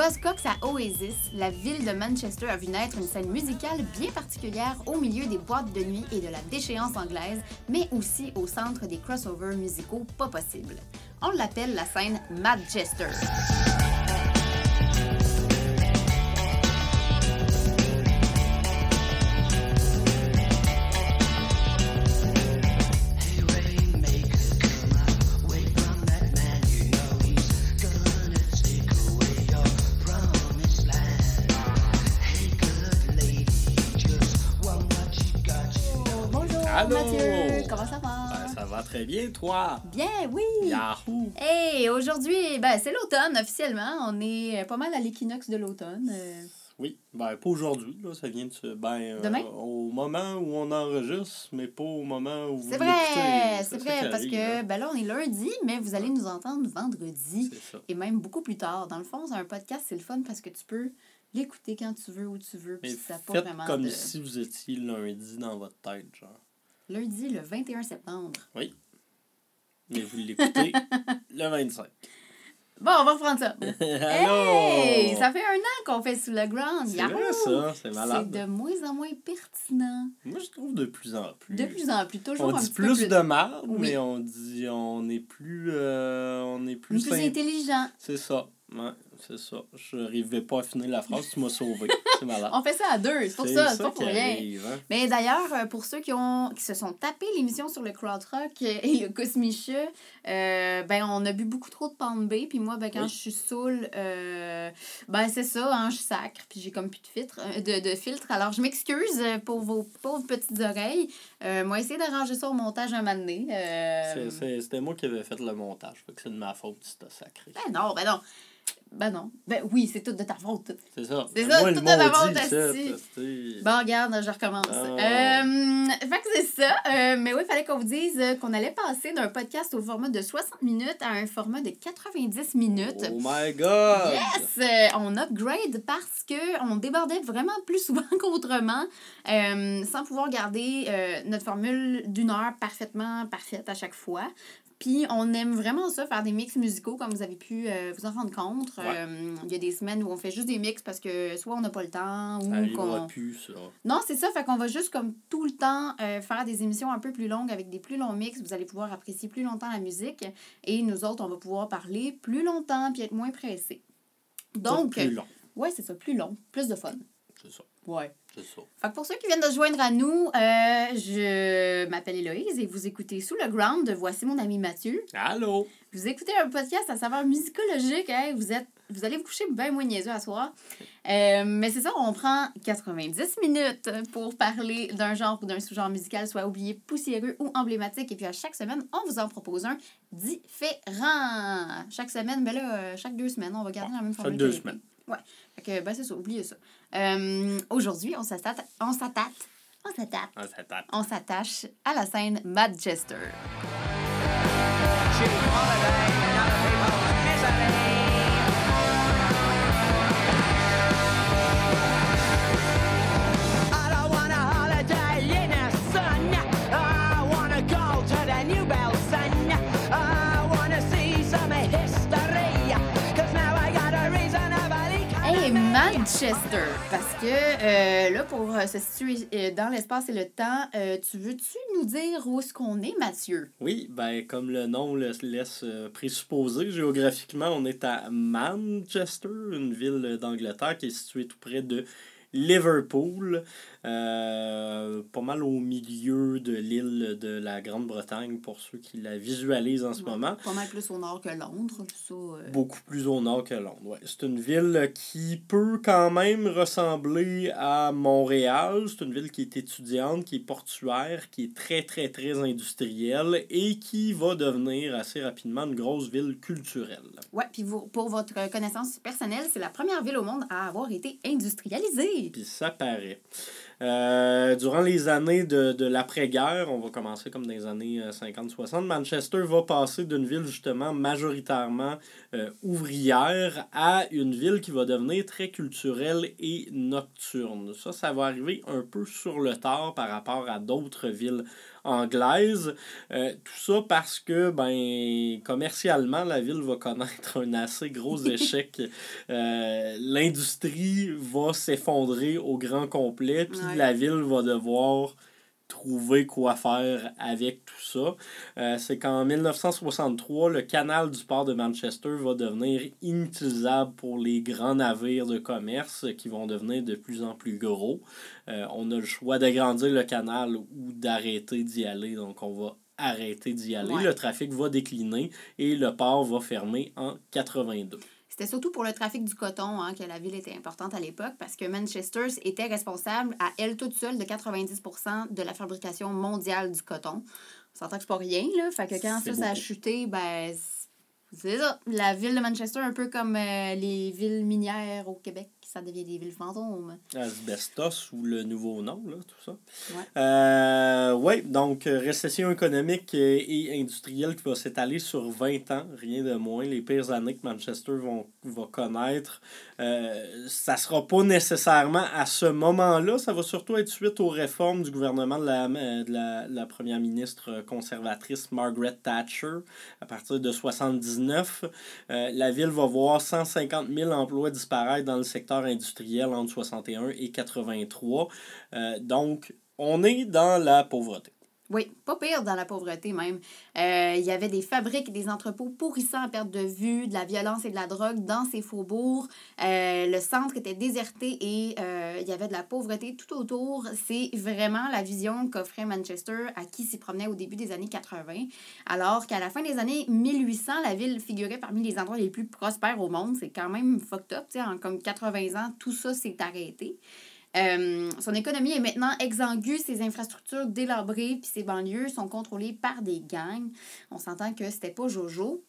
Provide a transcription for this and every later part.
Buzzcocks à Oasis, la ville de Manchester a vu naître une scène musicale bien particulière au milieu des boîtes de nuit et de la déchéance anglaise, mais aussi au centre des crossovers musicaux pas possibles. On l'appelle la scène Madchester. Très bien, toi? Bien, oui! Yahoo! Hey, aujourd'hui, ben, c'est l'automne officiellement. On est pas mal à l'équinoxe de l'automne. Euh, Oui, ben pas aujourd'hui, là, ça vient de se... Ben, euh, Demain? au moment où on enregistre, mais pas au moment où vous C'est vrai, C'est vrai, parce arrive, que hein. ben là, on est lundi, mais vous allez nous entendre vendredi C'est ça. et même beaucoup plus tard. Dans le fond, c'est un podcast, c'est le fun parce que tu peux l'écouter quand tu veux, où tu veux, puis ça n'a pas faites vraiment comme de... si vous étiez lundi dans votre tête, genre. Lundi, le 21 septembre. Mais vous l'écoutez le 25. Bon, on va reprendre ça. Hey! Ça fait un an qu'on fait sous le ground. C'est vrai, ça, c'est C'est malade. de moins en moins pertinent. Moi, je trouve de plus en plus. De plus en plus, toujours on un dit petit peu plus de marde, Oui. mais on dit on est plus euh, on est plus, intelligent. C'est ça. Ouais, c'est ça. Je n'arrivais pas à finir la phrase, tu m'as sauvé. C'est malade. On fait ça à deux, c'est pour ça, c'est pas pour rien. arrive, hein. Mais d'ailleurs, euh, pour ceux qui, ont, qui se sont tapés l'émission sur le Krautrock et le Cosmicha, euh, ben on a bu beaucoup trop de Palm-Bay. Puis moi, ben, quand Oui. je suis saoule, euh, ben c'est ça, hein, je sacre. Puis j'ai comme plus de filtre, euh, de, de filtre. Alors je m'excuse euh, pour vos pauvres petites oreilles. Euh, moi, essayer d'arranger ça au montage un moment donné. Euh, C'était moi qui avais fait le montage. Fait que c'est de ma faute si t'as sacré. Ben non, ben non. Ben non. Ben oui, c'est tout de ta faute. C'est ça. C'est Mais ça, moi, tout de maudit, faute, Bon, regarde, je recommence. Ah. Euh, fait que c'est ça. Euh, mais oui, il fallait qu'on vous dise euh, qu'on allait passer d'un podcast au format de 60 minutes à un format de 90 minutes. Oh my god! Yes! Euh, on upgrade parce que on débordait vraiment plus souvent qu'autrement, sans pouvoir garder notre formule d'une heure parfaitement parfaite à chaque fois. Puis on aime vraiment ça, faire des mix musicaux, comme vous avez pu euh, vous en rendre compte. Ouais. Euh, Il y a des semaines où on fait juste des mix parce que soit on n'a pas le temps ou arrivera qu'on... plus, ça. Non, c'est ça. Fait qu'on va juste comme tout le temps euh, faire des émissions un peu plus longues avec des plus longs mix. Vous allez pouvoir apprécier plus longtemps la musique. Et nous autres, on va pouvoir parler plus longtemps puis être moins pressés. Donc, Tout plus long. ouais, c'est ça, plus long, plus de fun. C'est ça. Ouais. C'est ça. Fait que pour ceux qui viennent de se joindre à nous, euh, je m'appelle Héloïse et vous écoutez Sous le Ground de Voici mon ami Mathieu. Allô? Vous écoutez un podcast à savoir musicologique, hein, vous êtes vous allez vous coucher bien moins niaiseux à soir. Euh, mais c'est ça, on prend 90 minutes pour parler d'un genre ou d'un sous-genre musical, soit oublié, poussiéreux ou emblématique. Et puis à chaque semaine, on vous en propose un différent. Chaque semaine, ben là, euh, chaque deux semaines, on va garder la même chaque formule. deux que l'été. semaines. Ouais. Fait que, ben c'est ça, oubliez ça. Euh, Aujourd'hui, on s'attache, on s'attache, on s'attache, à la scène Madchester. Manchester! Parce que euh, là, pour euh, se situer euh, dans l'espace et le temps, tu veux-tu nous dire où est-ce qu'on est, Mathieu? Oui, ben comme le nom le laisse présupposer, géographiquement, on est à Manchester, une ville d'Angleterre qui est située tout près de Liverpool, euh, pas mal au milieu de l'île de la Grande-Bretagne pour ceux qui la visualisent en ce Ouais, moment. Pas mal plus au nord que Londres, ça. euh. Beaucoup plus au nord que Londres. Ouais. C'est une ville qui peut quand même ressembler à Montréal. C'est une ville qui est étudiante, qui est portuaire, qui est très, très, très industrielle et qui va devenir assez rapidement une grosse ville culturelle. Ouais, puis pour votre connaissance personnelle, c'est la première ville au monde à avoir été industrialisée. Puis ça paraît. Euh, durant les années de, de l'après-guerre, on va commencer comme dans les années 50-60, Manchester va passer d'une ville justement majoritairement euh, ouvrière à une ville qui va devenir très culturelle et nocturne. Ça, ça va arriver un peu sur le tard par rapport à d'autres villes anglaises. Euh, tout ça parce que, ben, commercialement, la ville va connaître un assez gros échec. Euh, L'industrie va s'effondrer au grand complet, puis Ouais. la ville va devoir trouver quoi faire avec tout ça. Euh, c'est qu'en 1963, le canal du port de Manchester va devenir inutilisable pour les grands navires de commerce qui vont devenir de plus en plus gros. Euh, on a le choix d'agrandir le canal ou d'arrêter d'y aller, donc on va arrêter d'y aller. Ouais. Le trafic va décliner et le port va fermer en 82. C'était surtout pour le trafic du coton hein, que la ville était importante à l'époque parce que Manchester était responsable à elle toute seule de 90% de la fabrication mondiale du coton. On s'entend que c'est pas rien, là. Fait que quand ça, ça a chuté, ben, c'est ça. La ville de Manchester, un peu comme euh, les villes minières au Québec, ça devient des villes fantômes. Asbestos ou le nouveau nom, là, tout ça. Ouais. Euh, oui, donc euh, récession économique et industrielle qui va s'étaler sur 20 ans, rien de moins. Les pires années que Manchester vont, va connaître. Euh, ça sera pas nécessairement à ce moment-là, ça va surtout être suite aux réformes du gouvernement de la, euh, de la, la première ministre conservatrice Margaret Thatcher à partir de 79. Euh, la ville va voir 150 000 emplois disparaître dans le secteur industriel entre 61 et 83. Euh, donc, on est dans la pauvreté. Oui, pas pire dans la pauvreté même. Euh, il y avait des fabriques et des entrepôts pourrissants à perte de vue, de la violence et de la drogue dans ces faubourgs. Euh, le centre était déserté et euh, il y avait de la pauvreté tout autour. C'est vraiment la vision qu'offrait Manchester à qui s'y promenait au début des années 80. Alors qu'à la fin des années 1800, la ville figurait parmi les endroits les plus prospères au monde. C'est quand même fucked up. tu sais, En comme 80 ans, tout ça s'est arrêté. Euh, son économie est maintenant exsangue, ses infrastructures délabrées, puis ses banlieues sont contrôlées par des gangs. On s'entend que c'était pas Jojo.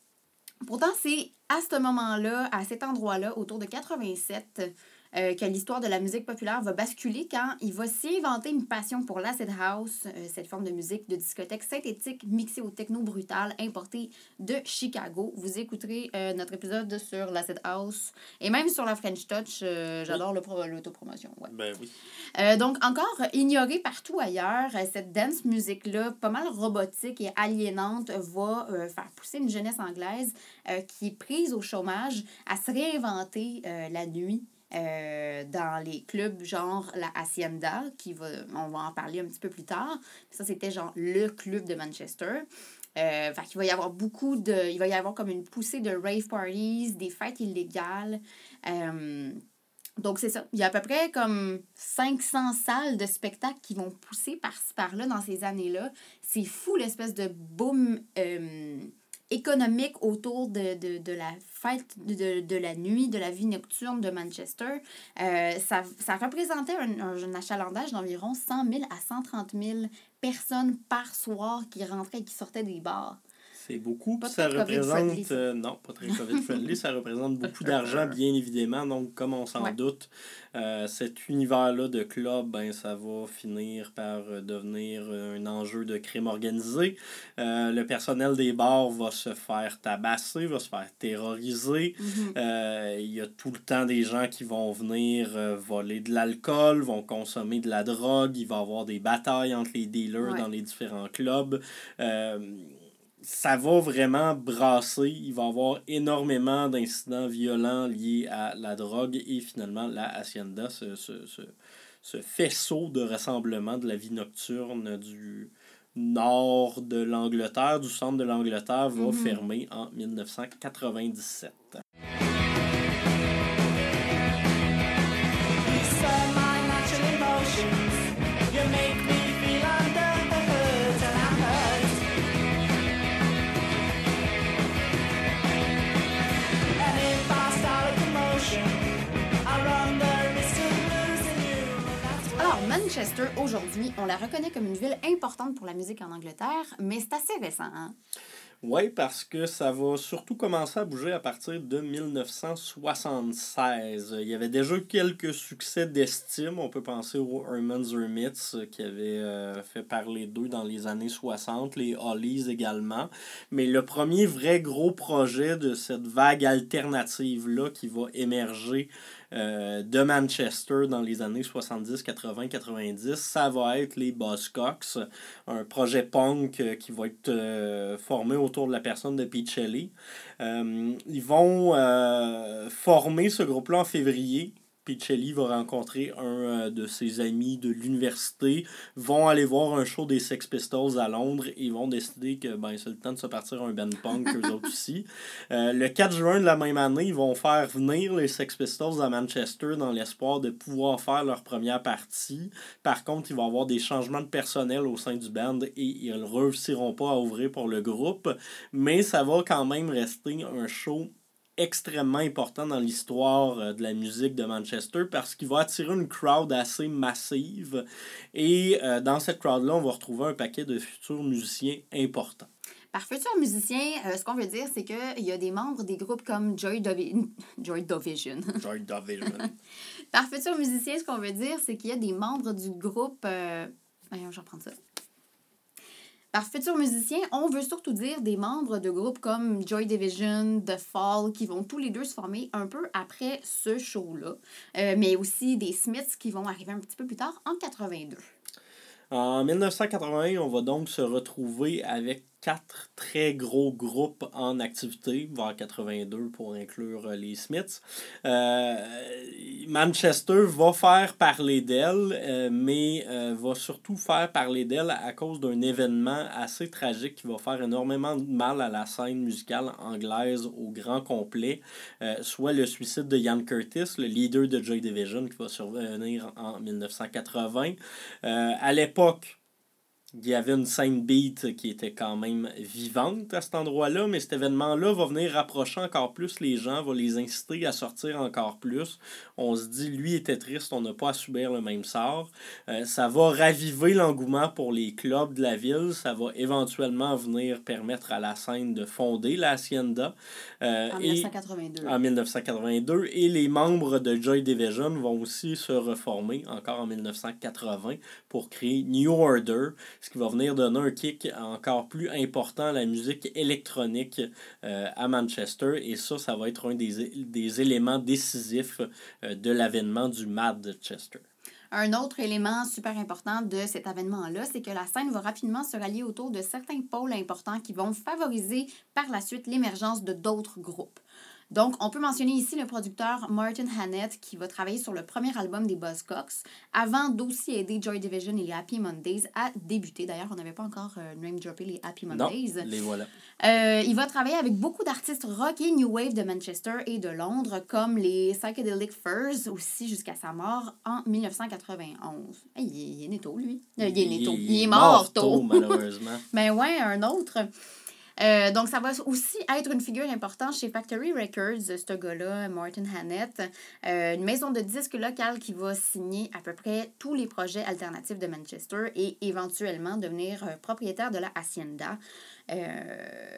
Pourtant, c'est à ce moment-là, à cet endroit-là, autour de 87, euh, que l'histoire de la musique populaire va basculer quand il va s'y inventer une passion pour l'acid house, euh, cette forme de musique de discothèque synthétique mixée au techno brutal importé de Chicago. Vous écouterez euh, notre épisode sur l'acid house et même sur la French Touch. J'adore pro- l'autopromotion. Ouais. Ben oui. Donc, encore ignorée partout ailleurs, cette dance music-là, pas mal robotique et aliénante, va faire pousser une jeunesse anglaise qui est prise au chômage à se réinventer la nuit. Euh, dans les clubs genre la Hacienda, qui va, on va en parler un petit peu plus tard. Ça, c'était genre le club de Manchester. Euh, qu'il va y avoir beaucoup de. Il va y avoir comme une poussée de rave parties, des fêtes illégales. Euh, donc, c'est ça. Il y a à peu près comme 500 salles de spectacle qui vont pousser par-ci par-là dans ces années-là. C'est fou l'espèce de boom euh, économique autour de, de, de la fête de, de la nuit, de la vie nocturne de Manchester. Euh, ça, ça représentait un, un achalandage d'environ 100 000 à 130 000 personnes par soir qui rentraient et qui sortaient des bars. C'est beaucoup. Pas puis ça représente. euh, non, pas très COVID-friendly. ça représente beaucoup d'argent, bien évidemment. Donc, comme on s'en Ouais. doute, euh, cet univers-là de club, ben, ça va finir par euh, devenir un enjeu de crime organisé. Euh, le personnel des bars va se faire tabasser, va se faire terroriser. Mhm. Euh, Il y a tout le temps des gens qui vont venir euh, voler de l'alcool, vont consommer de la drogue, il va y avoir des batailles entre les dealers Ouais. dans les différents clubs. Euh, ça va vraiment brasser. Il va y avoir énormément d'incidents violents liés à la drogue et finalement la Hacienda, ce, ce, ce, ce faisceau de rassemblement de la vie nocturne du nord de l'Angleterre, du centre de l'Angleterre, va Mhm. fermer en 1997. Manchester, aujourd'hui, on la reconnaît comme une ville importante pour la musique en Angleterre, mais c'est assez récent. Hein? Oui, parce que ça va surtout commencer à bouger à partir de 1976. Il y avait déjà quelques succès d'estime. On peut penser aux Herman's Hermits euh, qui avaient euh, fait parler d'eux dans les années 60, les Hollies également. Mais le premier vrai gros projet de cette vague alternative-là qui va émerger euh, de Manchester dans les années 70, 80, 90, ça va être les Buzzcocks, un projet punk euh, qui va être euh, formé autour de la personne de Pete Shelley. ils vont former ce groupe-là en février Pichelli va rencontrer un euh, de ses amis de l'université, vont aller voir un show des Sex Pistols à Londres et vont décider que ben, c'est le temps de se partir un band punk, eux autres aussi. Euh, le 4 juin de la même année, ils vont faire venir les Sex Pistols à Manchester dans l'espoir de pouvoir faire leur première partie. Par contre, il va y avoir des changements de personnel au sein du band et ils ne réussiront pas à ouvrir pour le groupe, mais ça va quand même rester un show extrêmement important dans l'histoire euh, de la musique de Manchester parce qu'il va attirer une crowd assez massive. Et euh, dans cette crowd-là, on va retrouver un paquet de futurs musiciens importants. Par futur musicien, euh, ce qu'on veut dire, c'est qu'il y a des membres des groupes comme Joy, Division. Joy Division. Joy Division. Par futur musicien, ce qu'on veut dire, c'est qu'il y a des membres du groupe. Voyons, je vais reprendre ça. Par futur musicien, on veut surtout dire des membres de groupes comme Joy Division, The Fall, qui vont tous les deux se former un peu après ce show-là, euh, mais aussi des Smiths qui vont arriver un petit peu plus tard en 82. En 1980, on va donc se retrouver avec quatre très gros groupes en activité, voire 82 pour inclure euh, les Smiths. Euh, Manchester va faire parler d'elle, euh, mais va surtout faire parler d'elle à cause d'un événement assez tragique qui va faire énormément de mal à la scène musicale anglaise au grand complet, soit le suicide de Ian Curtis, le leader de Joy Division, qui va survenir en 1980. à l'époque, il y avait une scène beat qui était quand même vivante à cet endroit-là, mais cet événement-là va venir rapprocher encore plus les gens, va les inciter à sortir encore plus. On se dit, lui était triste, on n'a pas à subir le même sort. Euh, ça va raviver l'engouement pour les clubs de la ville, ça va éventuellement venir permettre à la scène de fonder la Hacienda. Euh, en 1982. En 1982. Et les membres de Joy Division vont aussi se reformer encore en 1980 pour créer New Order ce qui va venir donner un kick encore plus important à la musique électronique euh, à Manchester. Et ça, ça va être un des, des éléments décisifs euh, de l'avènement du Mad Chester. Un autre élément super important de cet avènement-là, c'est que la scène va rapidement se rallier autour de certains pôles importants qui vont favoriser par la suite l'émergence de d'autres groupes. Donc, on peut mentionner ici le producteur Martin Hannett qui va travailler sur le premier album des Buzzcocks avant d'aussi aider Joy Division et les Happy Mondays à débuter. D'ailleurs, on n'avait pas encore euh, name droppé les Happy Mondays. Non, les voilà. Euh, il va travailler avec beaucoup d'artistes rock et new wave de Manchester et de Londres, comme les Psychedelic Furs, aussi jusqu'à sa mort en 1991. il, est né tôt, lui. Euh, il est né tôt. Il, est mort, tôt, malheureusement. Mais ben ouais, un autre. Euh, donc, ça va aussi être une figure importante chez Factory Records, ce gars-là, Martin Hannett, euh, une maison de disques locale qui va signer à peu près tous les projets alternatifs de Manchester et éventuellement devenir euh, propriétaire de la Hacienda.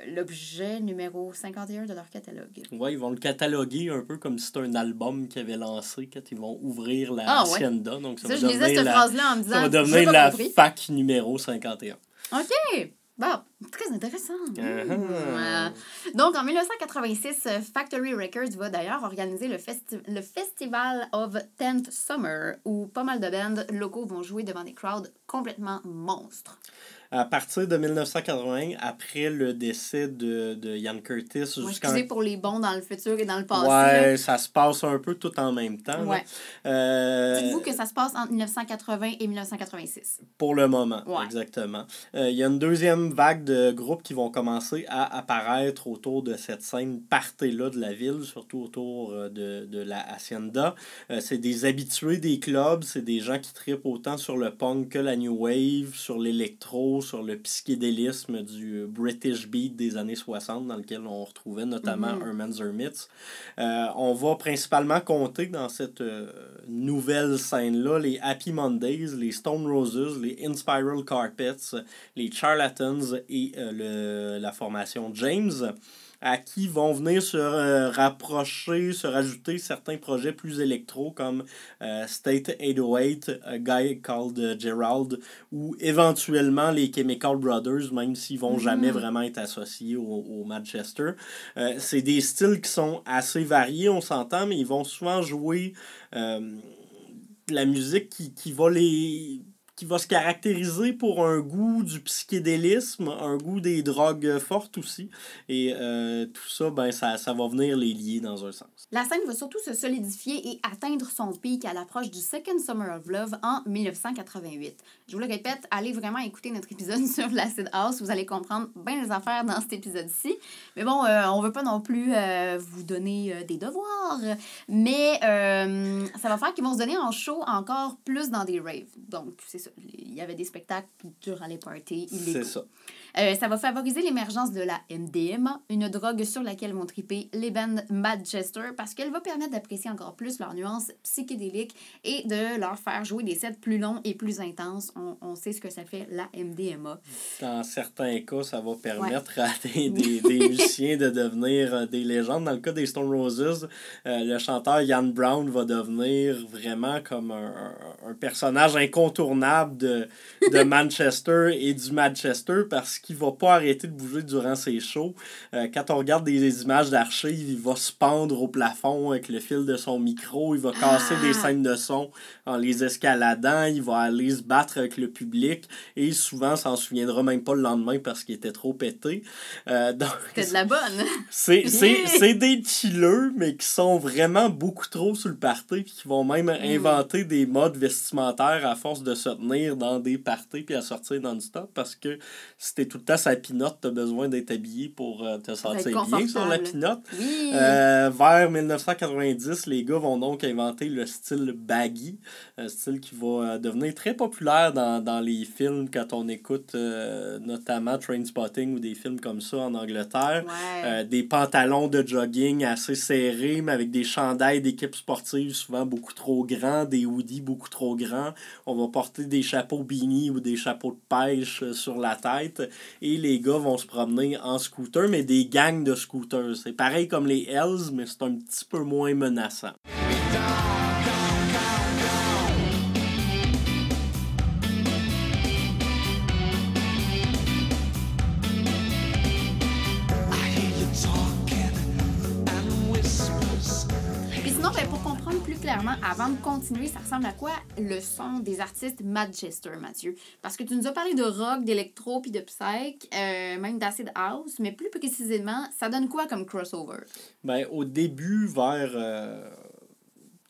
l'objet numéro 51 de leur catalogue. Oui, ils vont le cataloguer un peu comme si c'était un album qu'ils avaient lancé quand ils vont ouvrir la ah, Hacienda. Donc ça, va je lisais cette phrase-là en me disant. Ça va devenir la fac numéro 51. OK! Bon, très intéressant. Uh-huh. Donc, en 1986, Factory Records va d'ailleurs organiser le, le Festival of 10th Summer, où pas mal de bands locaux vont jouer devant des crowds complètement monstres à partir de 1980, après le décès de, de Ian Curtis. Ouais, excusez pour les bons dans le futur et dans le passé. Ouais, ça se passe un peu tout en même temps. Ouais. Euh... Dites-vous que ça se passe entre 1980 et 1986. Pour le moment, exactement. Euh, il y a une deuxième vague de groupes qui vont commencer à apparaître autour de cette scène party-là de la ville, surtout autour euh, de, de la Hacienda. Euh, c'est des habitués des clubs, c'est des gens qui tripent autant sur le punk que la new wave, sur l'électro, sur le psychédélisme du British Beat des années 60, dans lequel on retrouvait notamment mm Herman's Hermits. Euh, on va principalement compter dans cette euh, nouvelle scène-là les Happy Mondays, les Stone Roses, les Inspiral Carpets, les Charlatans et et euh, le, la formation James, à qui vont venir se euh, rapprocher, se rajouter certains projets plus électro comme euh, State 808, A Guy Called Gerald, ou éventuellement les Chemical Brothers, même s'ils vont jamais vraiment être associés au, au Manchester. Euh, c'est des styles qui sont assez variés, on s'entend, mais ils vont souvent jouer euh, de la musique qui, qui va les qui va se caractériser pour un goût du psychédélisme, un goût des drogues fortes aussi. Et euh, tout ça, ben, ça, ça va venir les lier dans un sens. La scène va surtout se solidifier et atteindre son pic à l'approche du Second Summer of Love en 1988. Je vous le répète, allez vraiment écouter notre épisode sur l'Acid House, vous allez comprendre bien les affaires dans cet épisode-ci. Mais bon, euh, on veut pas non plus euh, vous donner euh, des devoirs, mais ça va faire qu'ils vont se donner en show encore plus dans des raves. Donc, c'est. Il y avait des spectacles durant les parties illégaux. C'est ça. Euh, ça va favoriser l'émergence de la MDMA, une drogue sur laquelle vont triper les bands Manchester parce qu'elle va permettre d'apprécier encore plus leurs nuances psychédéliques et de leur faire jouer des sets plus longs et plus intenses. On, on sait ce que ça fait la MDMA. Dans certains cas, ça va permettre à des, des, des musiciens de devenir euh, des légendes. Dans le cas des Stone Roses, euh, le chanteur Ian Brown va devenir vraiment comme un, un- personnage incontournable de, de Manchester et du Manchester parce qu'il va pas arrêter de bouger durant ses shows. Euh, quand on regarde des images d'archives, il va se pendre au plafond avec le fil de son micro, il va casser Ah! des scènes de son en les escaladant, il va aller se battre avec le public et souvent s'en souviendra même pas le lendemain parce qu'il était trop pété. Euh, donc, C'était de la bonne. c'est, c'est, c'est des chillers, mais qui sont vraiment beaucoup trop sur le party, puis qui vont même inventer des modes vestimentaires à force de se tenir dans des parties puis à sortir non-stop, parce que t'es tout le temps sa pinotte, t'as besoin d'être habillé pour euh, te sentir bien sur la. Oui. Euh, vers 1990, les gars vont donc inventer le style baggy, un style qui va euh, devenir très populaire dans, dans les films quand on écoute euh, notamment Trainspotting ou des films comme ça en Angleterre. Ouais. Euh, des pantalons de jogging assez serrés, mais avec des chandails d'équipe sportive souvent beaucoup trop grands, des hoodies beaucoup trop grands. On va porter des chapeaux beanie ou des chapeaux de pêche sur la tête. Et les gars vont se promener en scooter, mais des gangs de scooters. C'est pareil comme les Hells, mais c'est un petit peu moins menaçant. Avant de continuer, ça ressemble à quoi le son des artistes Manchester, Mathieu? Parce que tu nous as parlé de rock, d'électro, puis de psych, euh, même d'acid house, mais plus précisément, ça donne quoi comme crossover? Ben, au début, vers. euh,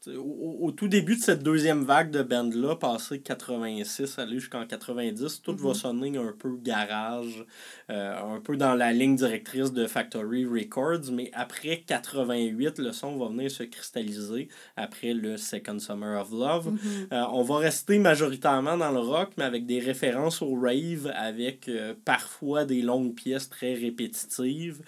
au, au tout début de cette deuxième vague de band-là, passé 86, aller jusqu'en 90, tout va sonner un peu garage, euh, un peu dans la ligne directrice de Factory Records, mais après 88, le son va venir se cristalliser après le Second Summer of Love. Euh, on va rester majoritairement dans le rock, mais avec des références au rave, avec euh, parfois des longues pièces très répétitives.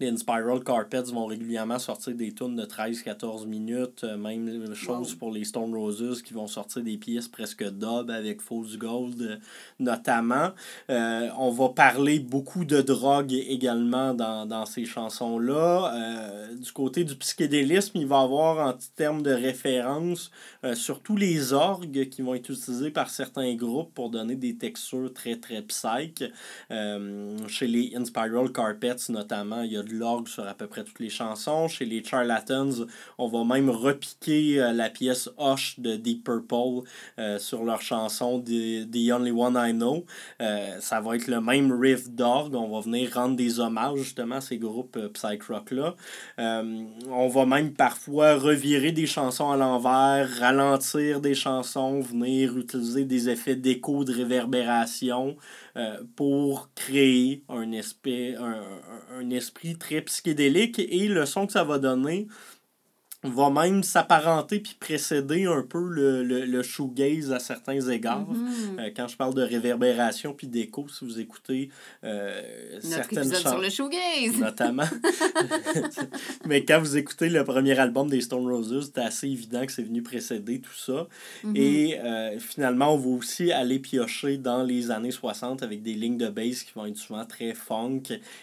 Les Inspiral Carpets vont régulièrement sortir des tunes de 13-14 minutes. euh, Même chose Wow. pour les Stone Roses qui vont sortir des pièces presque dub avec False Gold euh, notamment. Euh, on va parler beaucoup de drogue également dans, dans ces chansons-là. Euh, du côté du psychédélisme, il va y avoir en termes de référence euh, surtout les orgues qui vont être utilisés par certains groupes pour donner des textures très très psych. Chez les Inspiral Carpets notamment, il y a de l'orgue sur à peu près toutes les chansons. Chez les Charlatans, on va même repiquer euh, la pièce Hush de Deep Purple euh, sur leur chanson The, The Only One I Know. Euh, ça va être le même riff d'orgue. On va venir rendre des hommages justement à ces groupes psych rock-là. On va même parfois revirer des chansons à l'envers, ralentir des chansons, venir utiliser des effets d'écho, de réverbération euh, pour créer un, esprit, un, esprit très psychédélique. Et le son que ça va donner va même s'apparenter puis précéder un peu le, le, le shoegaze à certains égards. Mhm. Euh, quand je parle de réverbération puis d'écho, si vous écoutez euh, Notre certaines chansons sur le shoegaze. notamment. Mais quand vous écoutez le premier album des Stone Roses, c'est assez évident que c'est venu précéder tout ça. Mhm. Et euh, finalement, on va aussi aller piocher dans les années 60 avec des lignes de bass qui vont être souvent très funk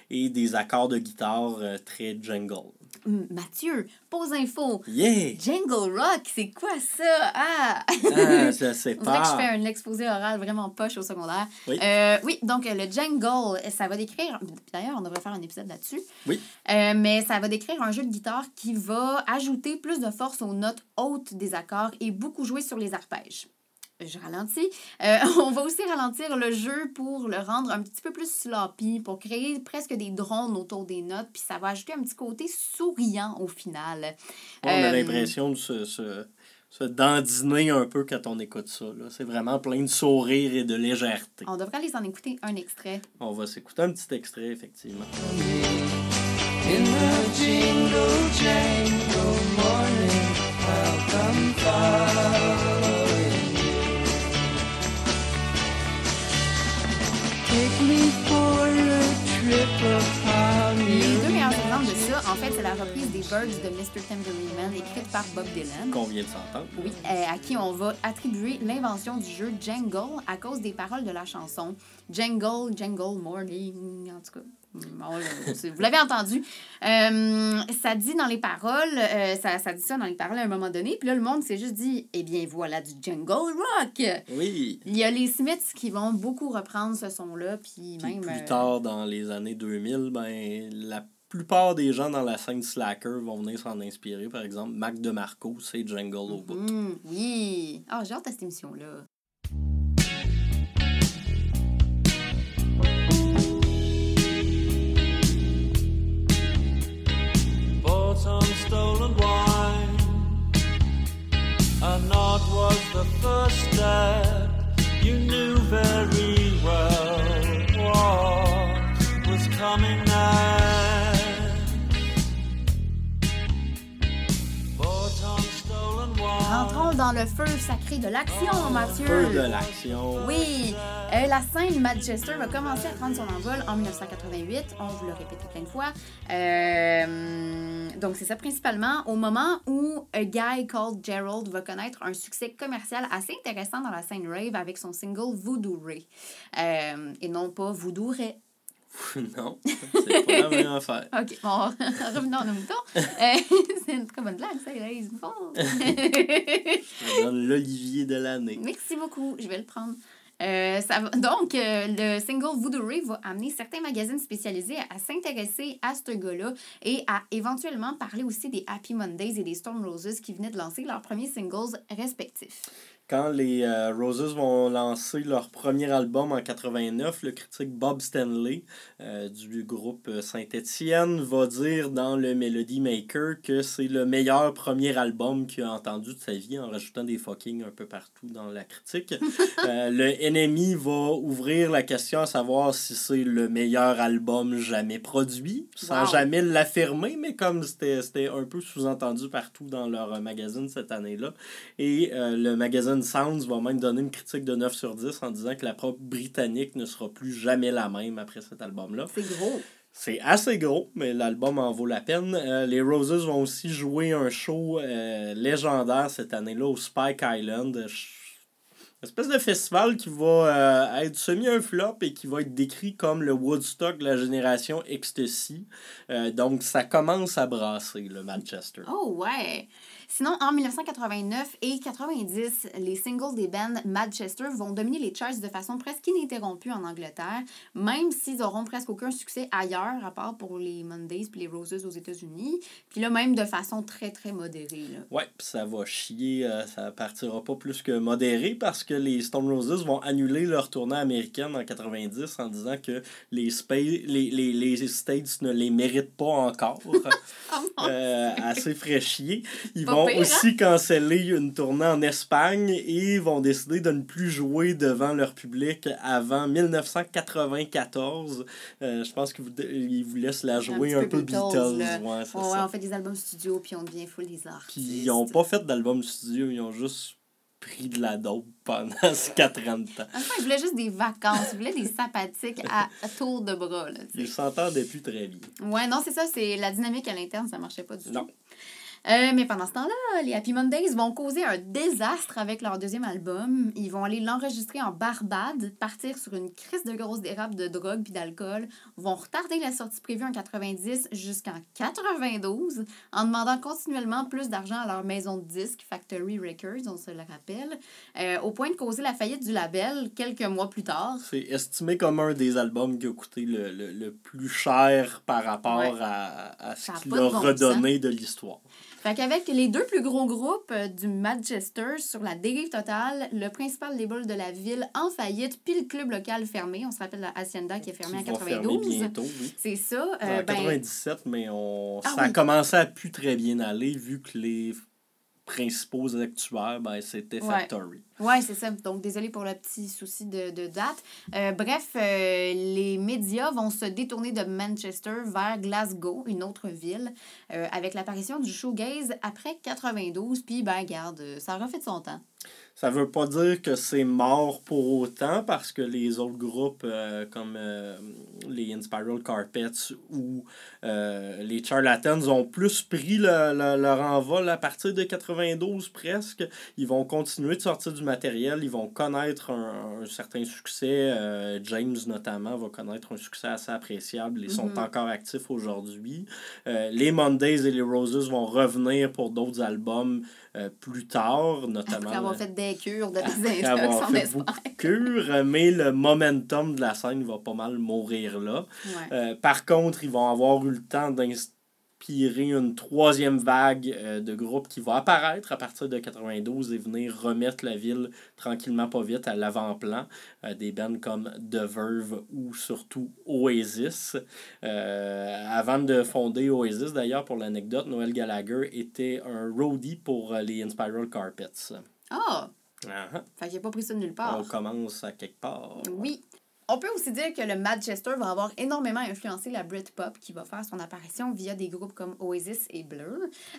et des accords de guitare très jungle. Mathieu, pause info. Yeah! Jungle Rock, c'est quoi ça? Ah! Ah, je sais On dirait que je pas. fais un exposé oral vraiment poche au secondaire. Oui. Euh, oui, donc euh, le Jungle, ça va décrire. D'ailleurs, on devrait faire un épisode là-dessus. Oui. Euh, mais ça va décrire un jeu de guitare qui va ajouter plus de force aux notes hautes des accords et beaucoup jouer sur les arpèges. Je ralentis. Euh, on va aussi ralentir le jeu pour le rendre un petit peu plus sloppy, pour créer presque des drones autour des notes, puis ça va ajouter un petit côté souriant au final. On a Euh, l'impression de se, se, se dandiner un peu quand on écoute ça. là. C'est vraiment plein de sourire et de légèreté. On devrait aller en écouter un extrait. On va s'écouter un petit extrait, effectivement. In the jingle jangle morning, Les deux meilleurs exemples de ça, en fait, c'est la reprise des Birds de Mr. Tambourine Man, écrite par Bob Dylan. Qu'on vient de s'entendre. Oui, euh, à qui on va attribuer l'invention du jeu Jangle à cause des paroles de la chanson. Jangle, Jangle Morning, en tout cas. Bon, c'est- vous l'avez entendu. Euh, ça dit dans les paroles, euh, ça, ça dit ça dans les paroles à un moment donné, puis là, le monde s'est juste dit, eh bien, voilà du Jungle Rock. Oui. Il y a les Smiths qui vont beaucoup reprendre ce son-là, puis Puis même... plus euh, tard, dans les années 2000, ben, la plupart des gens dans la scène slacker vont venir s'en inspirer. Par exemple, Mac DeMarco, c'est Jungle au bout. hum, oui. Ah, j'ai hâte à cette émission-là. Bought some stolen wine. And not was the first step. You knew very well what was coming next. Rentrons dans le feu sacré de l'action, Mathieu. Feu de l'action. Oui, euh, la scène Manchester va commencer à prendre son envol en 1988. On vous l'a répété plein de fois. Euh, donc, c'est ça principalement au moment où A Guy Called Gerald va connaître un succès commercial assez intéressant dans la scène rave avec son single Voodoo Ray. Euh, et non pas Voodoo Ray. non, c'est pas la même affaire. Ok, bon, revenons à nos moutons. Euh, c'est une très bonne blague, ça, me font. Je donne l'Olivier de l'année. Merci beaucoup, je vais le prendre. Euh, ça va- Donc, euh, le single Voodoo Ray va amener certains magazines spécialisés à, à s'intéresser à ce gars-là et à éventuellement parler aussi des Happy Mondays et des Storm Roses qui venaient de lancer leurs premiers singles respectifs. Quand les euh, Roses vont lancer leur premier album en 89, le critique Bob Stanley euh, du groupe Saint-Étienne va dire dans le Melody Maker que c'est le meilleur premier album qu'il a entendu de sa vie en rajoutant des fucking un peu partout dans la critique. Euh, le NMI va ouvrir la question à savoir si c'est le meilleur album jamais produit, sans Wow. jamais l'affirmer, mais comme c'était un peu sous-entendu partout dans leur euh, magazine cette année-là. Et euh, le magazine Sounds va même donner une critique de 9 sur 10 en disant que la preuve britannique ne sera plus jamais la même après cet album-là. C'est gros. C'est assez gros, mais l'album en vaut la peine. Euh, les Roses vont aussi jouer un show euh, légendaire cette année-là au Spike Island. Une espèce de festival qui va euh, être semi un flop et qui va être décrit comme le Woodstock de la génération Ecstasy. Donc ça commence à brasser, le Manchester. Oh ouais! Sinon, en 1989 et 90, les singles des bands Manchester vont dominer les charts de façon presque ininterrompue en Angleterre, même s'ils auront presque aucun succès ailleurs, à part pour les Mondays puis les Roses aux États-Unis. Puis là, même de façon très, très modérée. Là. Ouais, puis ça va chier, euh, ça partira pas plus que modéré parce que les Stone Roses vont annuler leur tournée américaine en 90 en disant que les, spa- les, les, les States ne les méritent pas encore. Oh Euh, assez fraîchier. Ils Pas vont vont pire, hein? aussi canceller une tournée en Espagne et vont décider de ne plus jouer devant leur public avant 1994. Euh, je pense qu'ils vous, ils vous laissent la jouer un, petit peu Beatles, Beatles. ouais, ça. on fait des albums studio, puis on devient full des artistes. Puis ils n'ont pas fait d'album studio, ils ont juste pris de la dope pendant ces 40 ans. Même temps, ils voulaient juste des vacances, ils voulaient des sympathiques à, tour de bras. Là. Ils s'entendaient plus très bien. Ouais, non, c'est ça, c'est la dynamique à l'interne, ça marchait pas du Non. Euh, mais pendant ce temps-là, les Happy Mondays vont causer un désastre avec leur deuxième album. Ils vont aller l'enregistrer en Barbade, partir sur une crise de grosse dérape de drogue puis d'alcool, vont retarder la sortie prévue en 90 jusqu'en 92 en demandant continuellement plus d'argent à leur maison de disques, Factory Records, on se le rappelle, euh, au point de causer la faillite du label quelques mois plus tard. C'est estimé comme un des albums qui a coûté le, le, le plus cher par rapport Ouais. à, à ce a qu'il a bon redonné de l'histoire. Fait qu'avec les deux plus gros groupes euh, du Manchester sur la dérive totale, le principal label de la ville en faillite, puis le club local fermé, on se rappelle la Hacienda qui est fermée en Qui va fermer 92. bientôt, oui. C'est ça. en euh, ben, 97, mais on... Ah ça a oui. commencé à plus très bien aller vu que les principaux actuaires, ben, c'était. Factory. Ouais, c'est ça. Donc, désolé pour le petit souci de, de date. Euh, bref, euh, les médias vont se détourner de Manchester vers Glasgow, une autre ville, euh, avec l'apparition du shoegaze après 92. Puis, ben, garde, ça aura fait de son temps. Ça veut pas dire que c'est mort pour autant parce que les autres groupes euh, comme euh, les Inspiral Carpets ou euh, les Charlatans ont plus pris le- le- leur envol à partir de 92 presque. Ils vont continuer de sortir du matériel, ils vont connaître un, un certain succès. James notamment va connaître un succès assez appréciable. Ils sont Mhm. encore actifs aujourd'hui. Les Mondays et les Roses vont revenir pour d'autres albums euh, plus tard, notamment. Après avoir le- fait des cures de après avoir fait beaucoup de cures, mais le momentum de la scène va pas mal mourir là. Ouais. Euh, par contre, ils vont avoir eu le temps d'inspirer une troisième vague euh, de groupes qui va apparaître à partir de 92 et venir remettre la ville tranquillement pas vite à l'avant-plan. Euh, des bands comme The Verve ou surtout Oasis. Euh, avant de fonder Oasis, d'ailleurs, pour l'anecdote, Noël Gallagher était un roadie pour euh, les Inspiral Carpets. Ah! Ah, ah. Fait qu'il n'a pas pris ça de nulle part. On commence à quelque part. Oui. On peut aussi dire que le Manchester va avoir énormément influencé la Britpop qui va faire son apparition via des groupes comme Oasis et Blur.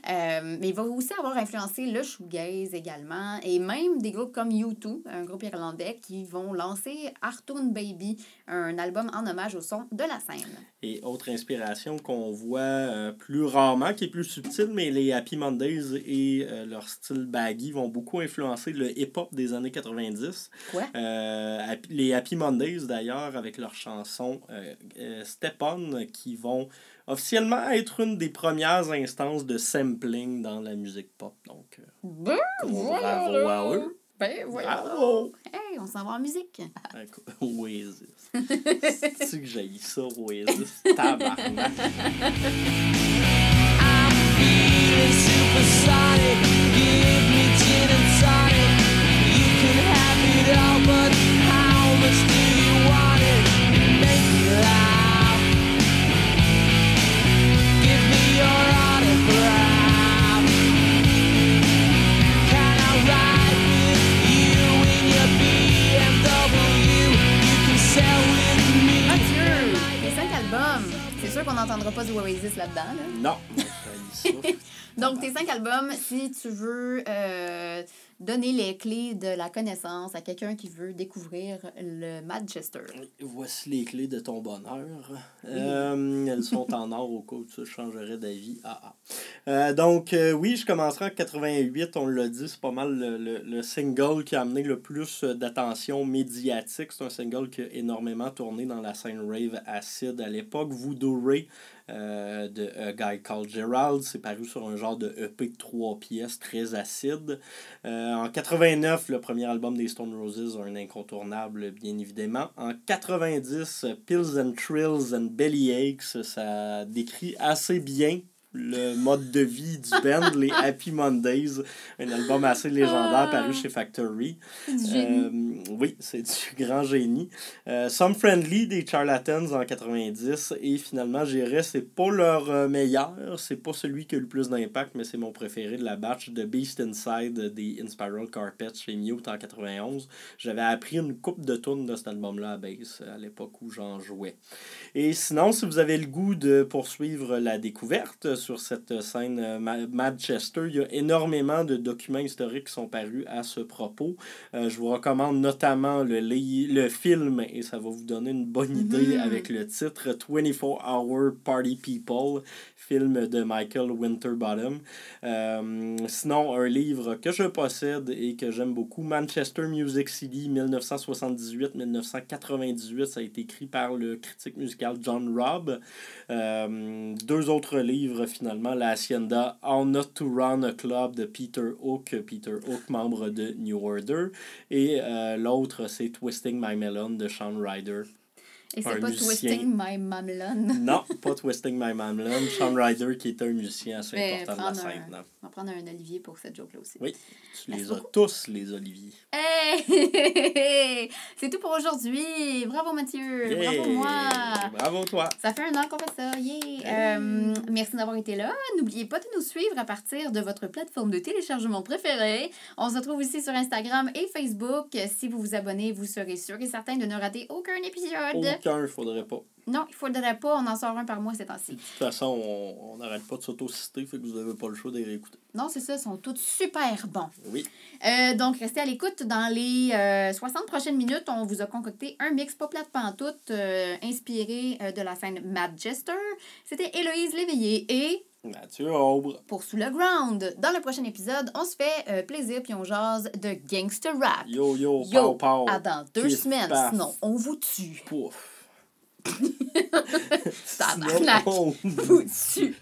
Euh, mais il va aussi avoir influencé le shoegaze également et même des groupes comme U2, un groupe irlandais, qui vont lancer Artoon Baby, un album en hommage au son de la scène. Et autre inspiration qu'on voit euh, plus rarement, qui est plus subtile, mais les Happy Mondays et euh, leur style baggy vont beaucoup influencer le hip-hop des années 90. Quoi? Les Happy Mondays, d'ailleurs, avec leur chanson euh, euh, Step On, qui vont officiellement être une des premières instances de sampling dans la musique pop. Donc, euh, Ben, gros voilà. bravo à eux. Ben, voilà. Bravo! Hey, on s'en va en musique. Écoute, Oasis. C'est que j'ai ça, Oasis? Tabarnak. I'm feeling supersonic. Give me gin and sûr qu'on n'entendra pas du Oasis là-dedans. Là. Non. Donc, tes cinq albums, si tu veux euh, donner les clés de la connaissance à quelqu'un qui veut découvrir le Manchester. Voici les clés de ton bonheur. Euh, elles sont en or au cas où tu changerais d'avis. Ah, ah. Euh, donc, euh, oui, je commencerai en 88. On l'a dit, c'est pas mal le, le- le single qui a amené le plus d'attention médiatique. C'est un single qui a énormément tourné dans la scène rave acide à l'époque. Voodoo Ray euh, de A Guy Called Gerald. C'est paru sur un genre de EP de trois pièces très acide. Euh, en 89, le premier album des Stone Roses, un incontournable, bien évidemment. En 90, Pills and Trills and Bellyaches, ça décrit assez bien le mode de vie du band, les Happy Mondays, un album assez légendaire Ah. paru chez Factory. Euh, oui, c'est du grand génie. Euh, Some Friendly des Charlatans en 90 et finalement, j'irais, c'est pas leur euh, meilleur, c'est pas celui qui a eu le plus d'impact, mais c'est mon préféré de la batch de Beast Inside des Inspiral Carpets chez Mute en 91. J'avais appris une coupe de tunes de cet album-là à base à l'époque où j'en jouais. Et sinon, si vous avez le goût de poursuivre la découverte sur cette scène euh, Ma- Manchester, il y a énormément de documents historiques qui sont parus à ce propos. Euh, je vous recommande notamment le, le film, et ça va vous donner une bonne idée Mhm. avec le titre 24 Hour Party People, film de Michael Winterbottom. Euh, sinon, un livre que je possède et que j'aime beaucoup, Manchester Music City 1978-1998, ça a été écrit par le critique musical John Robb. Euh, deux autres livres finalement, La Hacienda, How Not to Run a Club de Peter Hook, Peter Hook, membre de New Order, et euh, l'autre c'est Twisting My Melon de Sean Ryder. Et c'est pas musicien. Twisting My Mamelon. Non, pas Twisting My Melon, Sean Ryder qui est un musicien assez Mais important de la scène. un-. On va prendre un Olivier pour cette joke-là aussi. Oui, tu Merci les as tous, les Olivier. Hey! C'est tout pour aujourd'hui. Bravo Mathieu. Bravo moi. Bravo toi! Ça fait un an qu'on fait ça. Yeah! Euh, merci d'avoir été là. N'oubliez pas de nous suivre à partir de votre plateforme de téléchargement préférée. On se retrouve aussi sur Instagram et Facebook. Si vous vous abonnez, vous serez sûr et certain de ne rater aucun épisode. Aucun, faudrait pas. Non, il faudrait pas. On en sort un par mois ces temps-ci. De toute façon, on n'arrête pas de s'auto-citer, fait que vous n'avez pas le choix de les réécouter. Non, c'est ça. Ils sont tous super bons. Oui. Euh, donc, restez à l'écoute. Dans les euh, 60 prochaines minutes, on vous a concocté un mix pas plate pantoute euh, inspiré euh, de la scène Manchester. C'était Héloïse Léveillé et Mathieu Aubre. pour Sous le Ground. Dans le prochain épisode, on se fait euh, plaisir puis on jase de gangster rap. Yo yo, Yo, pow pow. à dans deux Kiss, semaines, sinon on vous tue. Pouf. Tabarnak, Sinon, on- vous tue.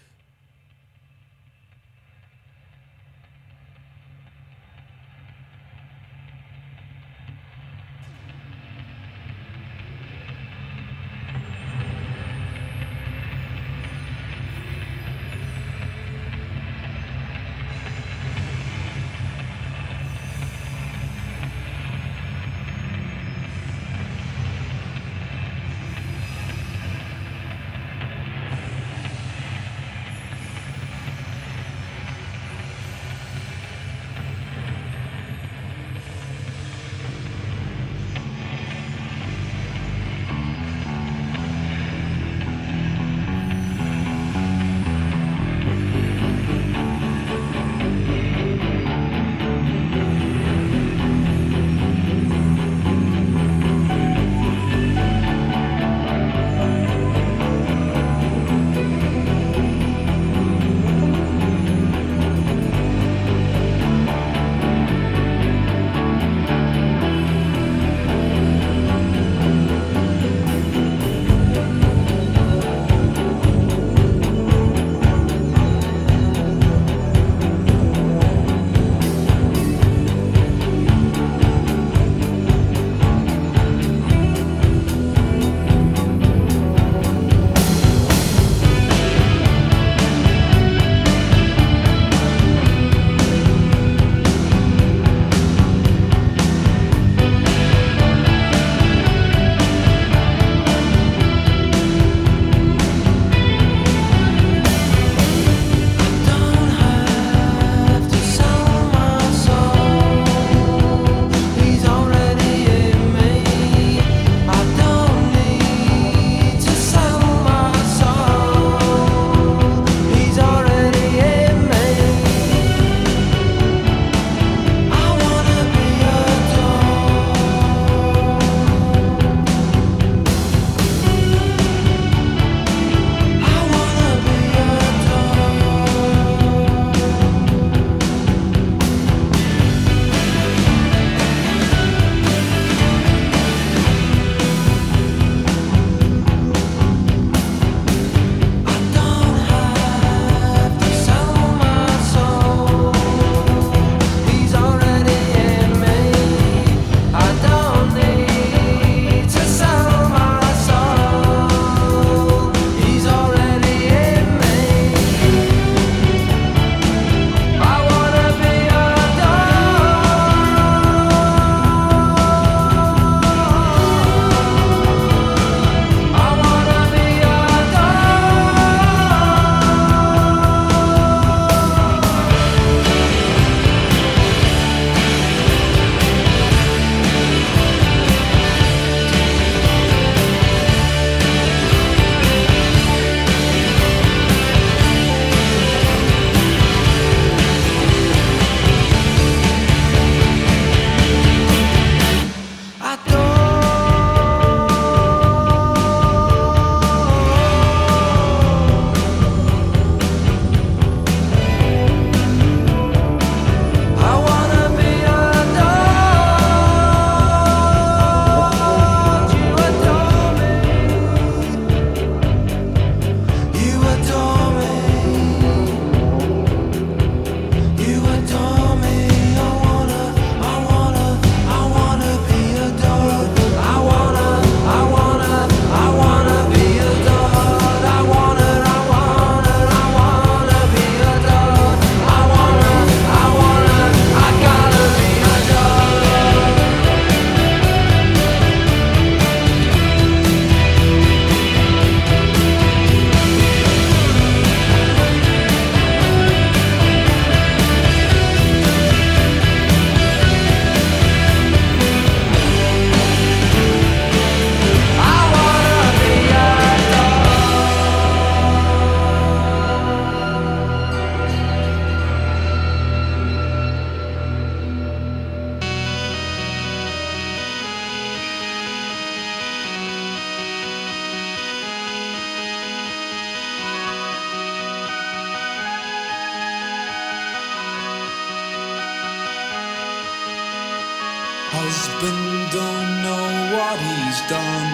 Done.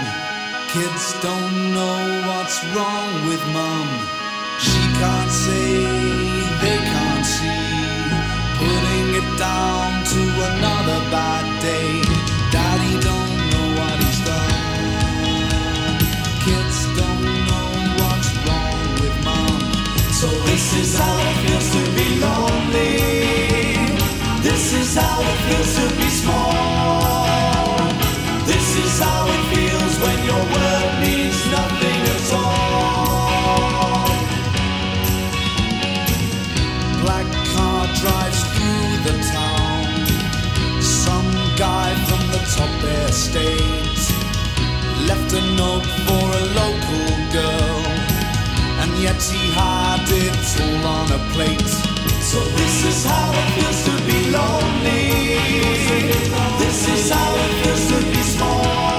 Kids don't know what's wrong with mum. She can't say, they can't see. Putting it down to another bad day. Daddy don't know what he's done. Kids don't know what's wrong with mom. So this is how it feels to be lonely. This is how it feels to be a note for a local girl, and yet he had it all on a plate. So this is how it feels to be lonely. This is how it feels to be small.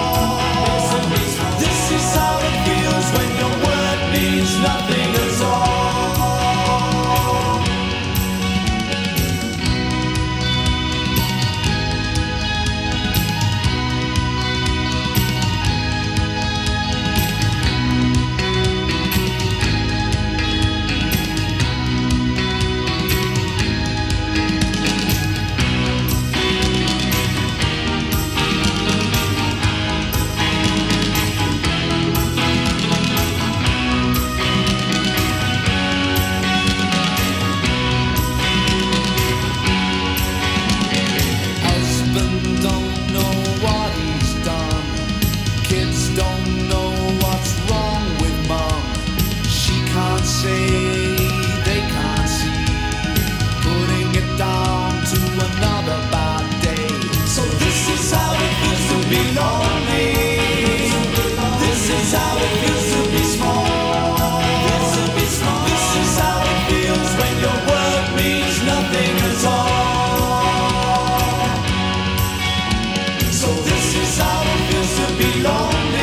So this is how it feels to be lonely.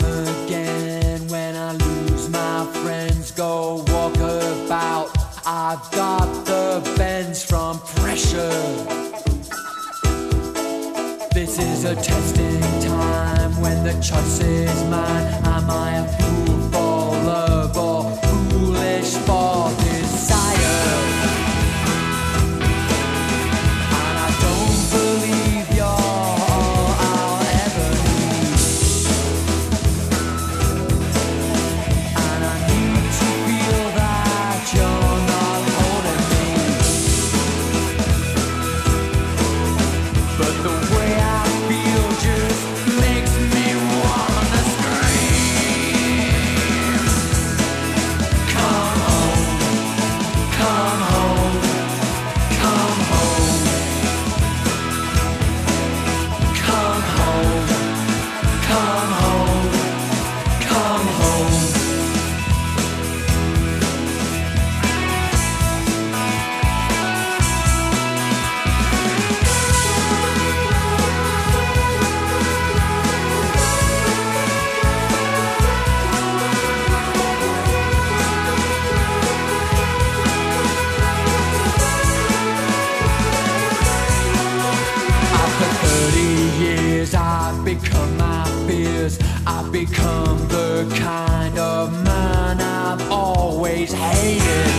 Time again when I lose my friends, go walk about. I've got the bends from pressure. This is a testing time when the choice is mine. Am I a yeah.